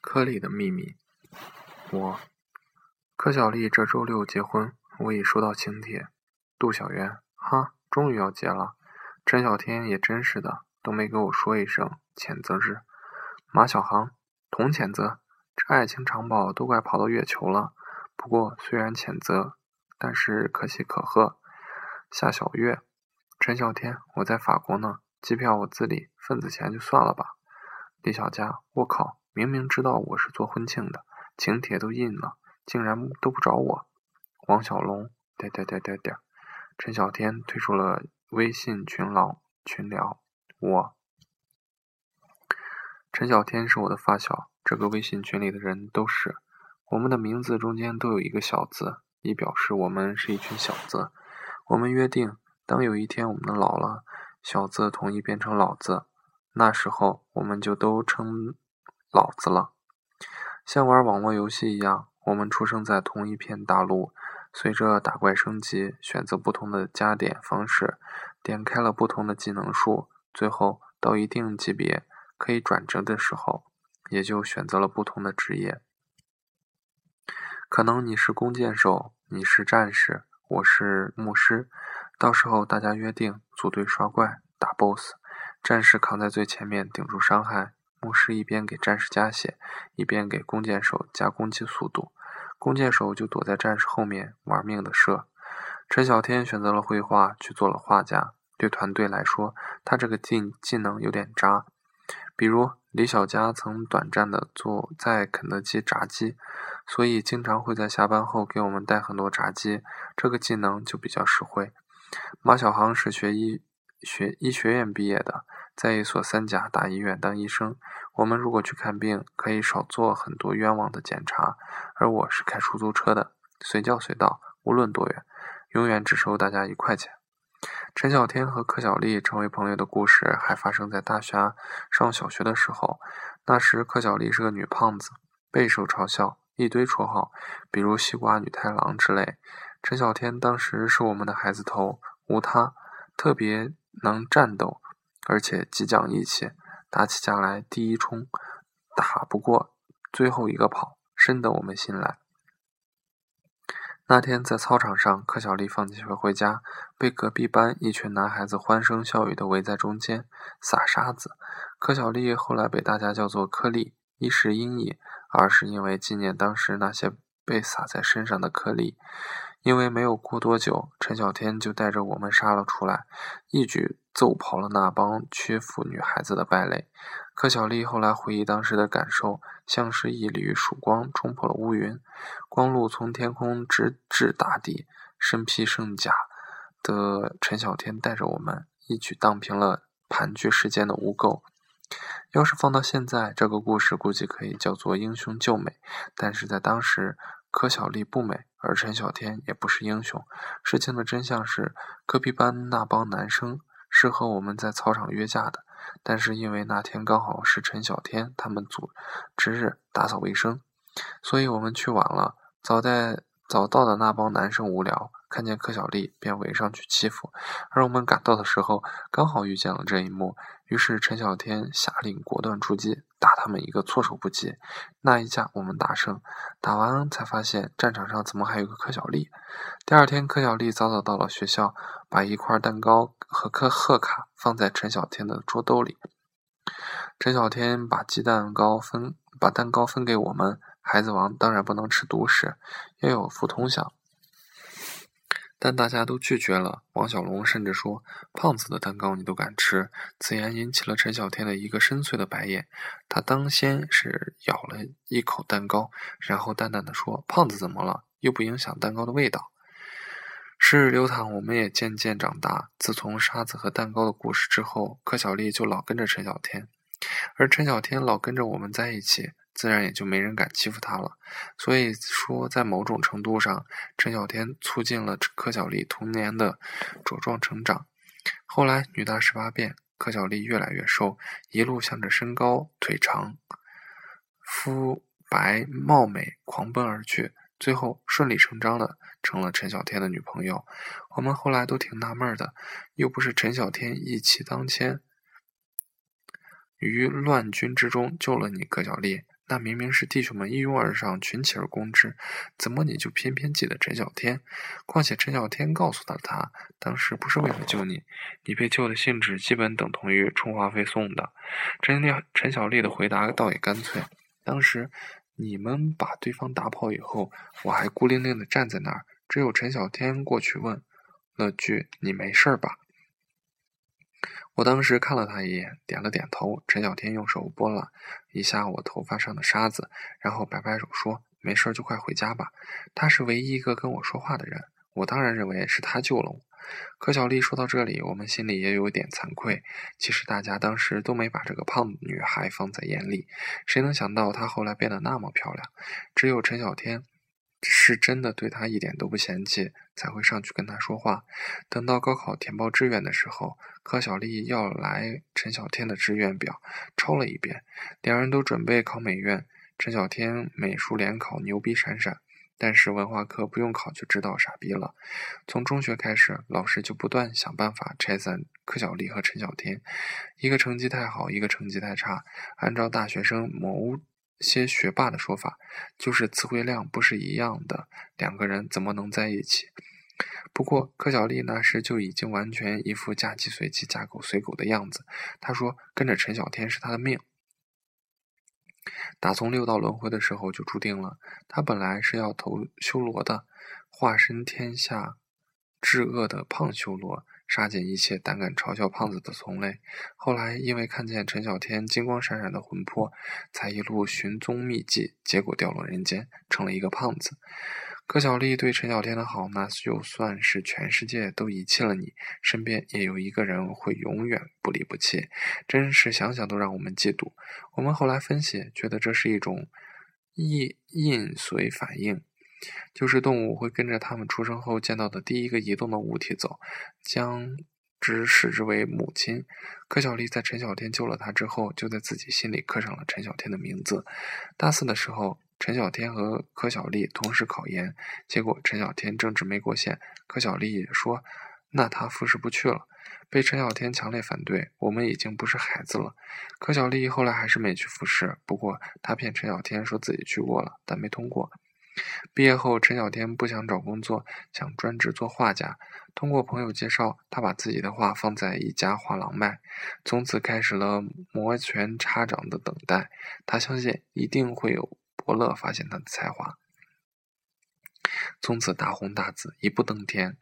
柯里的秘密。我，柯小丽这周六结婚，我已收到请帖。杜小媛，哈，终于要结了。陈小天也真是的，都没给我说一声谴责日。马小航，同谴责。这爱情长跑都快跑到月球了。不过虽然谴责，但是可喜可贺。夏小月，陈小天，我在法国呢，机票我自理，份子钱就算了吧。李小佳，我靠，明明知道我是做婚庆的，请帖都印了，竟然都不找我。王小龙，点点点点点。陈小天退出了微信群聊群聊。我，陈小天是我的发小，这个微信群里的人都是。我们的名字中间都有一个小字，以表示我们是一群小子。我们约定，当有一天我们老了，小字统一变成老字，那时候我们就都称老子了。像玩网络游戏一样，我们出生在同一片大陆，随着打怪升级，选择不同的加点方式，点开了不同的技能树，最后到一定级别可以转职的时候，也就选择了不同的职业。可能你是弓箭手，你是战士，我是牧师。到时候大家约定组队刷怪打 BOSS，战士扛在最前面顶住伤害，牧师一边给战士加血，一边给弓箭手加攻击速度。弓箭手就躲在战士后面玩命的射。陈小天选择了绘画，去做了画家。对团队来说，他这个技技能有点渣。比如李小佳曾短暂的做在肯德基炸鸡，所以经常会在下班后给我们带很多炸鸡，这个技能就比较实惠。马小航是学医学医学院毕业的，在一所三甲大医院当医生。我们如果去看病，可以少做很多冤枉的检查。而我是开出租车的，随叫随到，无论多远，永远只收大家一块钱。陈小天和柯小丽成为朋友的故事，还发生在大学上小学的时候。那时柯小丽是个女胖子，备受嘲笑，一堆绰号，比如“西瓜女太郎”之类。陈小天当时是我们的孩子头，无他，特别能战斗，而且激将义气，打起架来第一冲，打不过最后一个跑，深得我们信赖。那天在操场上，柯小丽放学回家，被隔壁班一群男孩子欢声笑语地围在中间撒沙子。柯小丽后来被大家叫做柯丽，一是音译，二是因为纪念当时那些被撒在身上的颗粒。因为没有过多久，陈小天就带着我们杀了出来，一举揍跑了那帮缺腹女孩子的败类。柯小丽后来回忆当时的感受，像是一缕曙光冲破了乌云，光路从天空直至大地。身披圣甲的陈小天带着我们，一举荡平了盘踞世间的污垢。要是放到现在，这个故事估计可以叫做英雄救美，但是在当时。柯小丽不美，而陈小天也不是英雄。事情的真相是，隔壁班那帮男生是和我们在操场约架的，但是因为那天刚好是陈小天他们组值日打扫卫生，所以我们去晚了。早在早到的那帮男生无聊。看见柯小丽，便围上去欺负。而我们赶到的时候，刚好遇见了这一幕。于是陈小天下令果断出击，打他们一个措手不及。那一架我们大胜。打完才发现战场上怎么还有个柯小丽。第二天，柯小丽早早到了学校，把一块蛋糕和颗贺卡放在陈小天的桌兜里。陈小天把鸡蛋糕分，把蛋糕分给我们。孩子王当然不能吃独食，要有福同享。但大家都拒绝了。王小龙甚至说：“胖子的蛋糕你都敢吃？”此言引起了陈小天的一个深邃的白眼。他当先是咬了一口蛋糕，然后淡淡的说：“胖子怎么了？又不影响蛋糕的味道。”时日流淌，我们也渐渐长大。自从沙子和蛋糕的故事之后，柯小丽就老跟着陈小天，而陈小天老跟着我们在一起。自然也就没人敢欺负他了。所以说，在某种程度上，陈小天促进了柯小丽童年的茁壮成长。后来女大十八变，柯小丽越来越瘦，一路向着身高、腿长、肤白貌美狂奔而去，最后顺理成章的成了陈小天的女朋友。我们后来都挺纳闷的，又不是陈小天一骑当千，于乱军之中救了你，柯小丽。那明明是弟兄们一拥而上，群起而攻之，怎么你就偏偏记得陈小天？况且陈小天告诉了他，当时不是为了救你，你被救的性质基本等同于充话费送的。陈丽陈小丽的回答倒也干脆，当时你们把对方打跑以后，我还孤零零的站在那儿，只有陈小天过去问了句：“你没事吧？”我当时看了他一眼，点了点头。陈小天用手拨了一下我头发上的沙子，然后摆摆手说：“没事就快回家吧。”他是唯一一个跟我说话的人，我当然认为是他救了我。柯小丽说到这里，我们心里也有点惭愧。其实大家当时都没把这个胖女孩放在眼里，谁能想到她后来变得那么漂亮？只有陈小天。是真的对他一点都不嫌弃，才会上去跟他说话。等到高考填报志愿的时候，柯小丽要来陈小天的志愿表抄了一遍，两人都准备考美院。陈小天美术联考牛逼闪闪，但是文化课不用考就知道傻逼了。从中学开始，老师就不断想办法拆散柯小丽和陈小天，一个成绩太好，一个成绩太差。按照大学生谋。些学霸的说法，就是词汇量不是一样的，两个人怎么能在一起？不过柯小丽那时就已经完全一副嫁鸡随鸡、嫁狗随狗的样子。她说跟着陈小天是她的命，打从六道轮回的时候就注定了。她本来是要投修罗的，化身天下至恶的胖修罗。杀尽一切胆敢嘲笑胖子的同类。后来因为看见陈小天金光闪闪的魂魄，才一路寻踪觅迹，结果掉落人间，成了一个胖子。柯小丽对陈小天的好，那就算是全世界都遗弃了你，身边也有一个人会永远不离不弃。真是想想都让我们嫉妒。我们后来分析，觉得这是一种印印随反应。就是动物会跟着它们出生后见到的第一个移动的物体走，将之视之为母亲。柯小丽在陈小天救了她之后，就在自己心里刻上了陈小天的名字。大四的时候，陈小天和柯小丽同时考研，结果陈小天政治没过线，柯小丽也说那他复试不去了，被陈小天强烈反对。我们已经不是孩子了。柯小丽后来还是没去复试，不过她骗陈小天说自己去过了，但没通过。毕业后，陈小天不想找工作，想专职做画家。通过朋友介绍，他把自己的画放在一家画廊卖，从此开始了摩拳擦掌的等待。他相信一定会有伯乐发现他的才华。从此大红大紫，一步登天。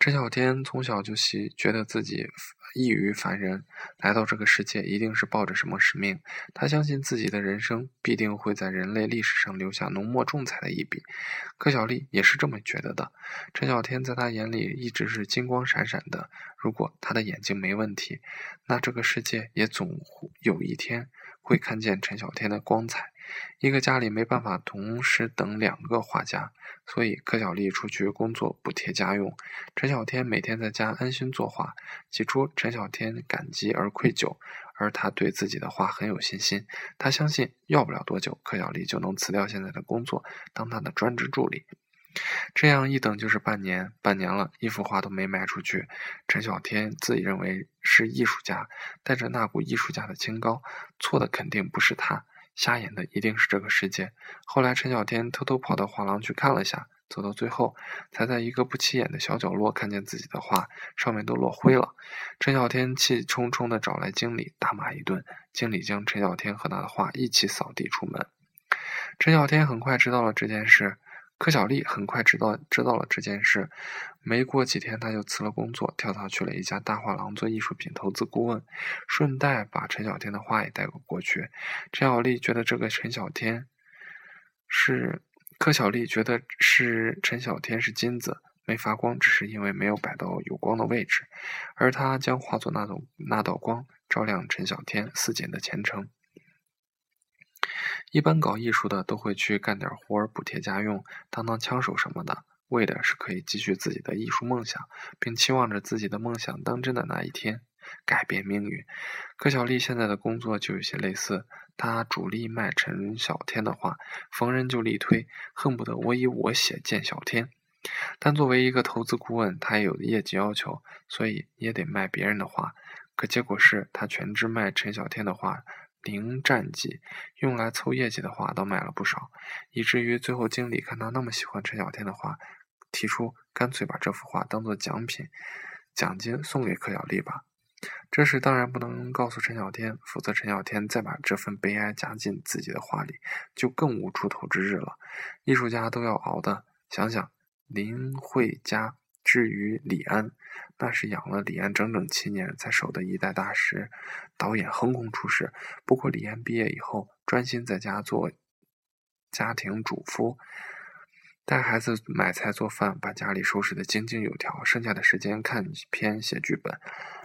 陈小天从小就喜觉得自己异于凡人，来到这个世界一定是抱着什么使命。他相信自己的人生必定会在人类历史上留下浓墨重彩的一笔。柯小丽也是这么觉得的。陈小天在他眼里一直是金光闪闪的。如果他的眼睛没问题，那这个世界也总有一天会看见陈小天的光彩。一个家里没办法同时等两个画家，所以柯小丽出去工作补贴家用。陈小天每天在家安心作画。起初，陈小天感激而愧疚，而他对自己的画很有信心。他相信，要不了多久，柯小丽就能辞掉现在的工作，当他的专职助理。这样一等就是半年，半年了，一幅画都没卖出去。陈小天自认为是艺术家，带着那股艺术家的清高，错的肯定不是他。瞎眼的一定是这个世界。后来，陈小天偷偷跑到画廊去看了下，走到最后，才在一个不起眼的小角落看见自己的画上面都落灰了。陈小天气冲冲的找来经理大骂一顿，经理将陈小天和他的画一起扫地出门。陈小天很快知道了这件事。柯小丽很快知道知道了这件事，没过几天，他就辞了工作，跳槽去了一家大画廊做艺术品投资顾问，顺带把陈小天的画也带过过去。陈小丽觉得这个陈小天是柯小丽觉得是陈小天是金子，没发光，只是因为没有摆到有光的位置，而他将化作那种那道光，照亮陈小天似锦的前程。一般搞艺术的都会去干点活儿补贴家用，当当枪手什么的，为的是可以继续自己的艺术梦想，并期望着自己的梦想当真的那一天，改变命运。柯小丽现在的工作就有些类似，她主力卖陈小天的画，逢人就力推，恨不得我以我写见小天。但作为一个投资顾问，他也有业绩要求，所以也得卖别人的画。可结果是他全职卖陈小天的画。零战绩，用来凑业绩的画倒买了不少，以至于最后经理看他那么喜欢陈小天的画，提出干脆把这幅画当做奖品、奖金送给柯小丽吧。这事当然不能告诉陈小天，否则陈小天再把这份悲哀加进自己的画里，就更无出头之日了。艺术家都要熬的，想想林慧嘉至于李安。那是养了李安整整七年才守的一代大师，导演横空出世。不过李安毕业以后，专心在家做家庭主妇，带孩子、买菜、做饭，把家里收拾得井井有条。剩下的时间看片、写剧本。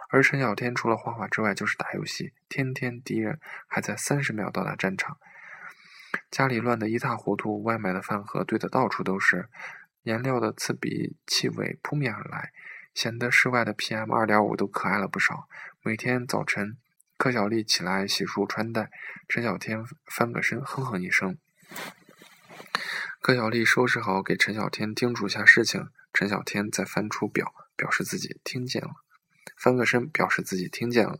而陈小天除了画画之外，就是打游戏，天天敌人还在三十秒到达战场。家里乱得一塌糊涂，外卖的饭盒堆得到处都是，颜料的刺鼻气味扑面而来。显得室外的 PM 二点五都可爱了不少。每天早晨，柯小丽起来洗漱穿戴，陈小天翻个身，哼哼一声。柯小丽收拾好，给陈小天叮嘱下事情，陈小天再翻出表，表示自己听见了。翻个身，表示自己听见了。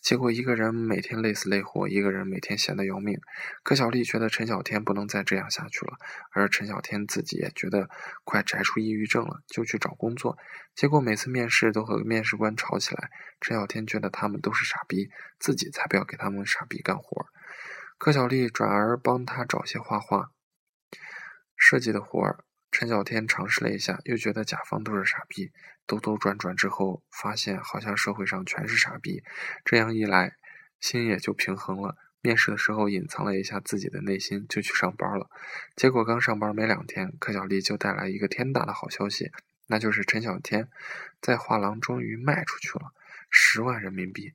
结果一个人每天累死累活，一个人每天闲得要命。柯小丽觉得陈小天不能再这样下去了，而陈小天自己也觉得快宅出抑郁症了，就去找工作。结果每次面试都和面试官吵起来。陈小天觉得他们都是傻逼，自己才不要给他们傻逼干活。柯小丽转而帮他找些画画、设计的活儿。陈小天尝试了一下，又觉得甲方都是傻逼。兜兜转转之后，发现好像社会上全是傻逼。这样一来，心也就平衡了。面试的时候隐藏了一下自己的内心，就去上班了。结果刚上班没两天，柯小丽就带来一个天大的好消息，那就是陈小天在画廊终于卖出去了十万人民币。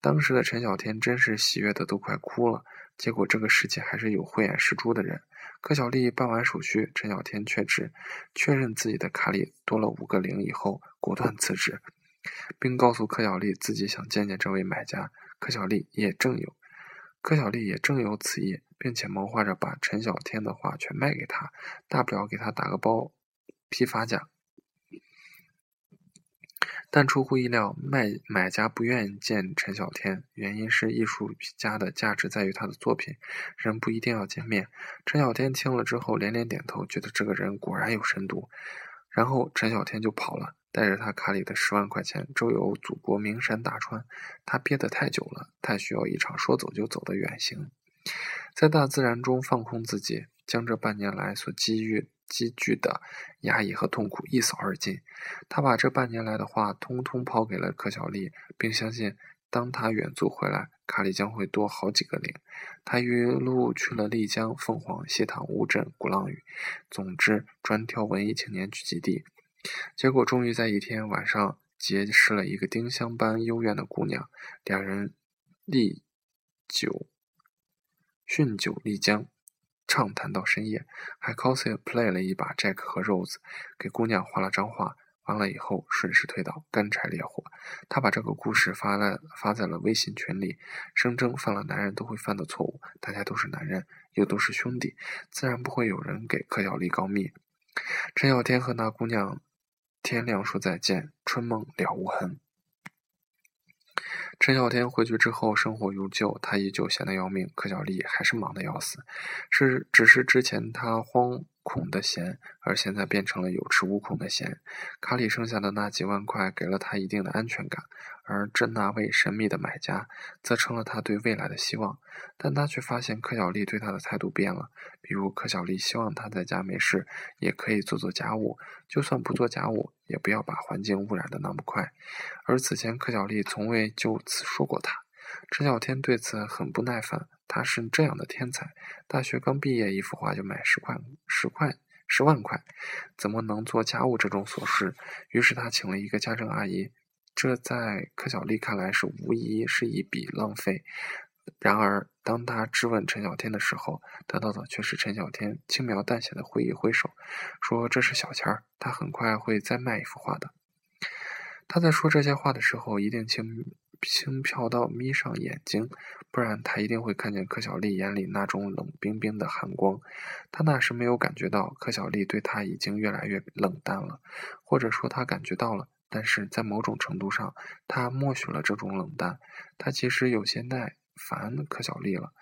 当时的陈小天真是喜悦的都快哭了。结果这个世界还是有慧眼识珠的人。柯小丽办完手续，陈小天却只确认自己的卡里多了五个零以后，果断辞职，并告诉柯小丽自己想见见这位买家。柯小丽也正有，柯小丽也正有此意，并且谋划着把陈小天的画全卖给他，大不了给他打个包批发价。但出乎意料，卖买家不愿意见陈小天，原因是艺术家的价值在于他的作品，人不一定要见面。陈小天听了之后连连点头，觉得这个人果然有深度。然后陈小天就跑了，带着他卡里的十万块钱周游祖国名山大川。他憋得太久了，太需要一场说走就走的远行，在大自然中放空自己，将这半年来所积郁。积聚的压抑和痛苦一扫而尽。他把这半年来的话通通抛给了柯小丽，并相信，当他远足回来，卡里将会多好几个零。他一路去了丽江、凤凰、西塘、乌镇、鼓浪屿，总之专挑文艺青年聚集地。结果终于在一天晚上结识了一个丁香般幽怨的姑娘，两人历久酗酒丽江。畅谈到深夜，还 cosplay 了一把 Jack 和 Rose，给姑娘画了张画。完了以后，顺势推倒，干柴烈火。他把这个故事发了，发在了微信群里，声称犯了男人都会犯的错误。大家都是男人，又都是兄弟，自然不会有人给柯小丽告密。陈小天和那姑娘天亮说再见，春梦了无痕。陈小天回去之后，生活如旧，他依旧闲得要命。柯小丽还是忙得要死，是只是之前他慌。恐的闲，而现在变成了有恃无恐的闲。卡里剩下的那几万块给了他一定的安全感，而这那位神秘的买家则成了他对未来的希望。但他却发现柯小丽对他的态度变了，比如柯小丽希望他在家没事也可以做做家务，就算不做家务，也不要把环境污染的那么快。而此前柯小丽从未就此说过他。陈小天对此很不耐烦。他是这样的天才，大学刚毕业，一幅画就卖十块、十块、十万块，怎么能做家务这种琐事？于是他请了一个家政阿姨，这在柯小丽看来是无疑是一笔浪费。然而，当他质问陈小天的时候，得到的却是陈小天轻描淡写的挥一挥手，说这是小钱儿，他很快会再卖一幅画的。他在说这些话的时候，一定轻。轻飘到眯上眼睛，不然他一定会看见柯小丽眼里那种冷冰冰的寒光。他那时没有感觉到柯小丽对他已经越来越冷淡了，或者说他感觉到了，但是在某种程度上，他默许了这种冷淡。他其实有些耐烦柯小丽了，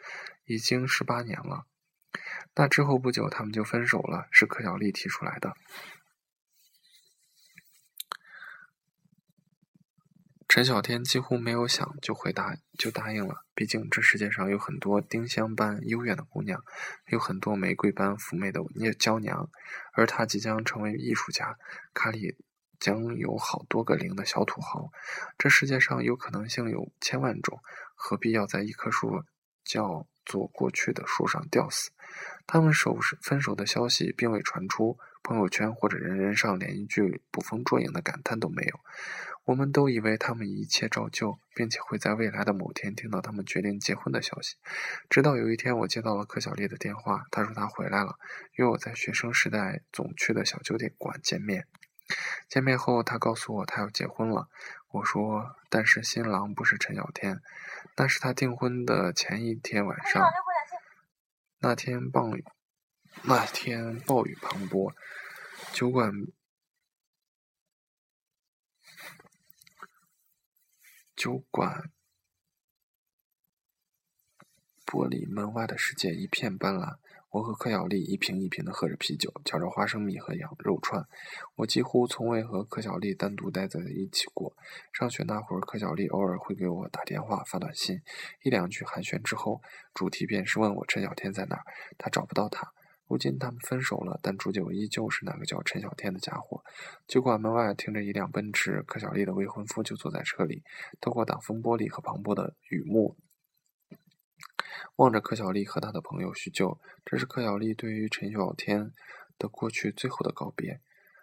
已经十八年了。那之后不久，他们就分手了，是柯小丽提出来的。陈小天几乎没有想就回答就答应了，毕竟这世界上有很多丁香般幽怨的姑娘，有很多玫瑰般妩媚的娇娘，而他即将成为艺术家，卡里将有好多个零的小土豪。这世界上有可能性有千万种，何必要在一棵树叫做过去的树上吊死？他们手分手的消息并未传出朋友圈或者人人上，连一句捕风捉影的感叹都没有。我们都以为他们一切照旧，并且会在未来的某天听到他们决定结婚的消息。直到有一天，我接到了柯小丽的电话，她说她回来了，约我在学生时代总去的小酒店馆见面。见面后，他告诉我他要结婚了。我说：“但是新郎不是陈小天。”那是他订婚的前一天晚上。那天暴雨，那天暴雨磅礴，酒馆。酒馆玻璃门外的世界一片斑斓。我和柯小丽一瓶一瓶的喝着啤酒，嚼着花生米和羊肉串。我几乎从未和柯小丽单独待在一起过。上学那会儿，柯小丽偶尔会给我打电话、发短信，一两句寒暄之后，主题便是问我陈小天在哪儿。他找不到他。如今他们分手了，但主角依旧是那个叫陈小天的家伙。酒馆门外停着一辆奔驰，柯小丽的未婚夫就坐在车里，透过挡风玻璃和磅礴的雨幕，望着柯小丽和他的朋友叙旧。这是柯小丽对于陈小天的过去最后的告别。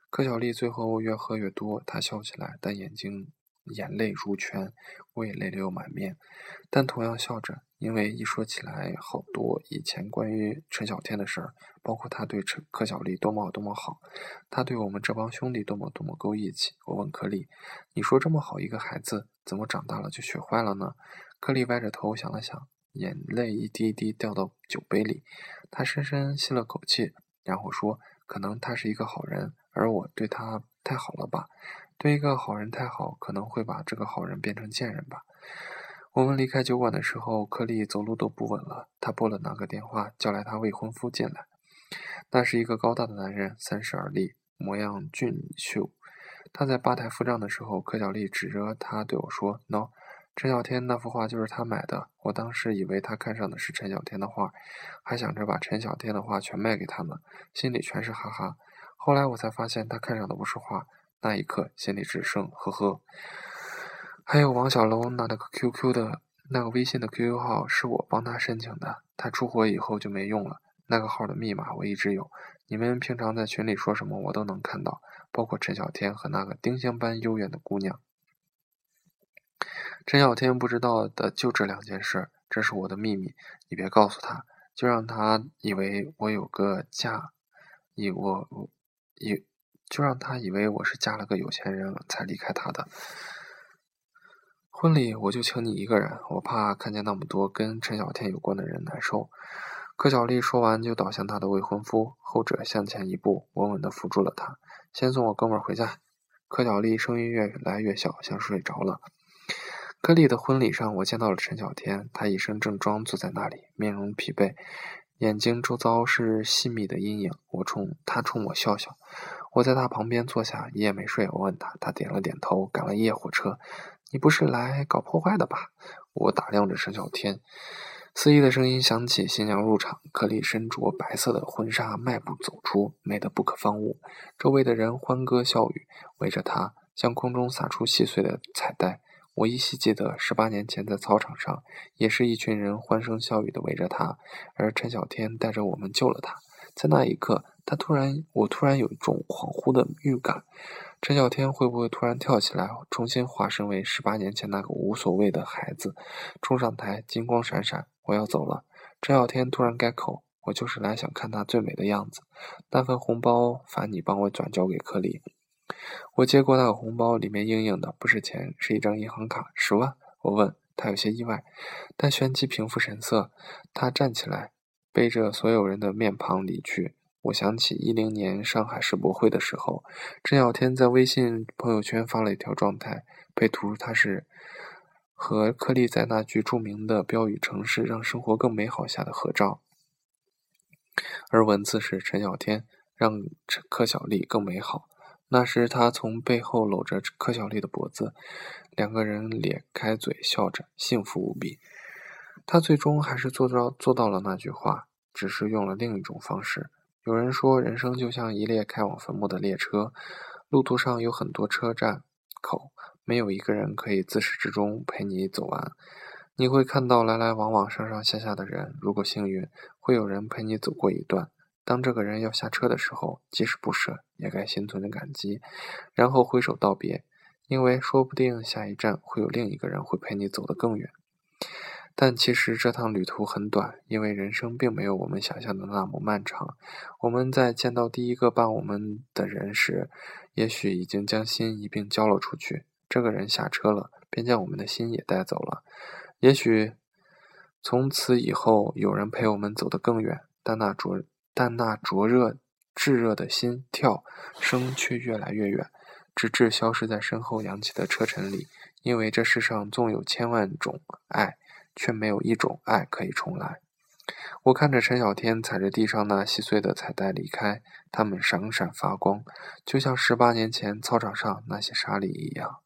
柯小丽最后越喝越多，她笑起来，但眼睛。眼泪如泉，我也泪流满面，但同样笑着，因为一说起来，好多以前关于陈小天的事儿，包括他对陈柯小丽多么多么好，他对我们这帮兄弟多么多么够义气。我问柯丽：“你说这么好一个孩子，怎么长大了就学坏了呢？”柯丽歪着头想了想，眼泪一滴一滴掉到酒杯里，他深深吸了口气，然后说：“可能他是一个好人，而我对他太好了吧。”对一个好人太好，可能会把这个好人变成贱人吧。我们离开酒馆的时候，柯丽走路都不稳了。他拨了那个电话，叫来他未婚夫进来。那是一个高大的男人，三十而立，模样俊秀。他在吧台付账的时候，柯小丽指着他对我说：“喏，陈小天那幅画就是他买的。”我当时以为他看上的是陈小天的画，还想着把陈小天的画全卖给他们，心里全是哈哈。后来我才发现，他看上的不是画。那一刻，心里只剩呵呵。还有王小龙那个 QQ 的那个微信的 QQ 号是我帮他申请的，他出国以后就没用了。那个号的密码我一直有，你们平常在群里说什么我都能看到，包括陈小天和那个丁香般幽怨的姑娘。陈小天不知道的就这两件事，这是我的秘密，你别告诉他，就让他以为我有个嫁，以我我以。就让他以为我是嫁了个有钱人才离开他的婚礼，我就请你一个人，我怕看见那么多跟陈小天有关的人难受。柯小丽说完就倒向他的未婚夫，后者向前一步，稳稳地扶住了他。先送我哥们儿回家。柯小丽声音越来越小，像睡着了。柯丽的婚礼上，我见到了陈小天，他一身正装坐在那里，面容疲惫，眼睛周遭是细密的阴影。我冲他冲我笑笑。我在他旁边坐下，一夜没睡。我问他，他点了点头。赶了一夜火车，你不是来搞破坏的吧？我打量着陈小天，司仪的声音响起，新娘入场。柯丽身着白色的婚纱，迈步走出，美得不可方物。周围的人欢歌笑语，围着她，向空中洒出细碎的彩带。我依稀记得，十八年前在操场上，也是一群人欢声笑语的围着他，而陈小天带着我们救了他。在那一刻。他突然，我突然有一种恍惚的预感，陈小天会不会突然跳起来，重新化身为十八年前那个无所谓的孩子，冲上台，金光闪闪。我要走了。陈小天突然改口：“我就是来想看他最美的样子。”那份红包，烦你帮我转交给柯里。我接过那个红包，里面硬硬的，不是钱，是一张银行卡，十万。我问他，有些意外，但旋即平复神色。他站起来，背着所有人的面庞离去。我想起一零年上海世博会的时候，陈小天在微信朋友圈发了一条状态，配图他是和柯立在那句著名的标语“城市让生活更美好”下的合照，而文字是陈小天让柯小丽更美好。那时他从背后搂着柯小丽的脖子，两个人咧开嘴笑着，幸福无比。他最终还是做到做到了那句话，只是用了另一种方式。有人说，人生就像一列开往坟墓的列车，路途上有很多车站口。没有一个人可以自始至终陪你走完，你会看到来来往往、上上下下的人。如果幸运，会有人陪你走过一段。当这个人要下车的时候，即使不舍，也该心存着感激，然后挥手道别，因为说不定下一站会有另一个人会陪你走得更远。但其实这趟旅途很短，因为人生并没有我们想象的那么漫长。我们在见到第一个伴我们的人时，也许已经将心一并交了出去。这个人下车了，便将我们的心也带走了。也许从此以后有人陪我们走得更远，但那灼但那灼热炙热的心跳声却越来越远，直至消失在身后扬起的车尘里。因为这世上纵有千万种爱，却没有一种爱可以重来。我看着陈小天踩着地上那细碎的彩带离开，它们闪闪发光，就像十八年前操场上那些沙粒一样。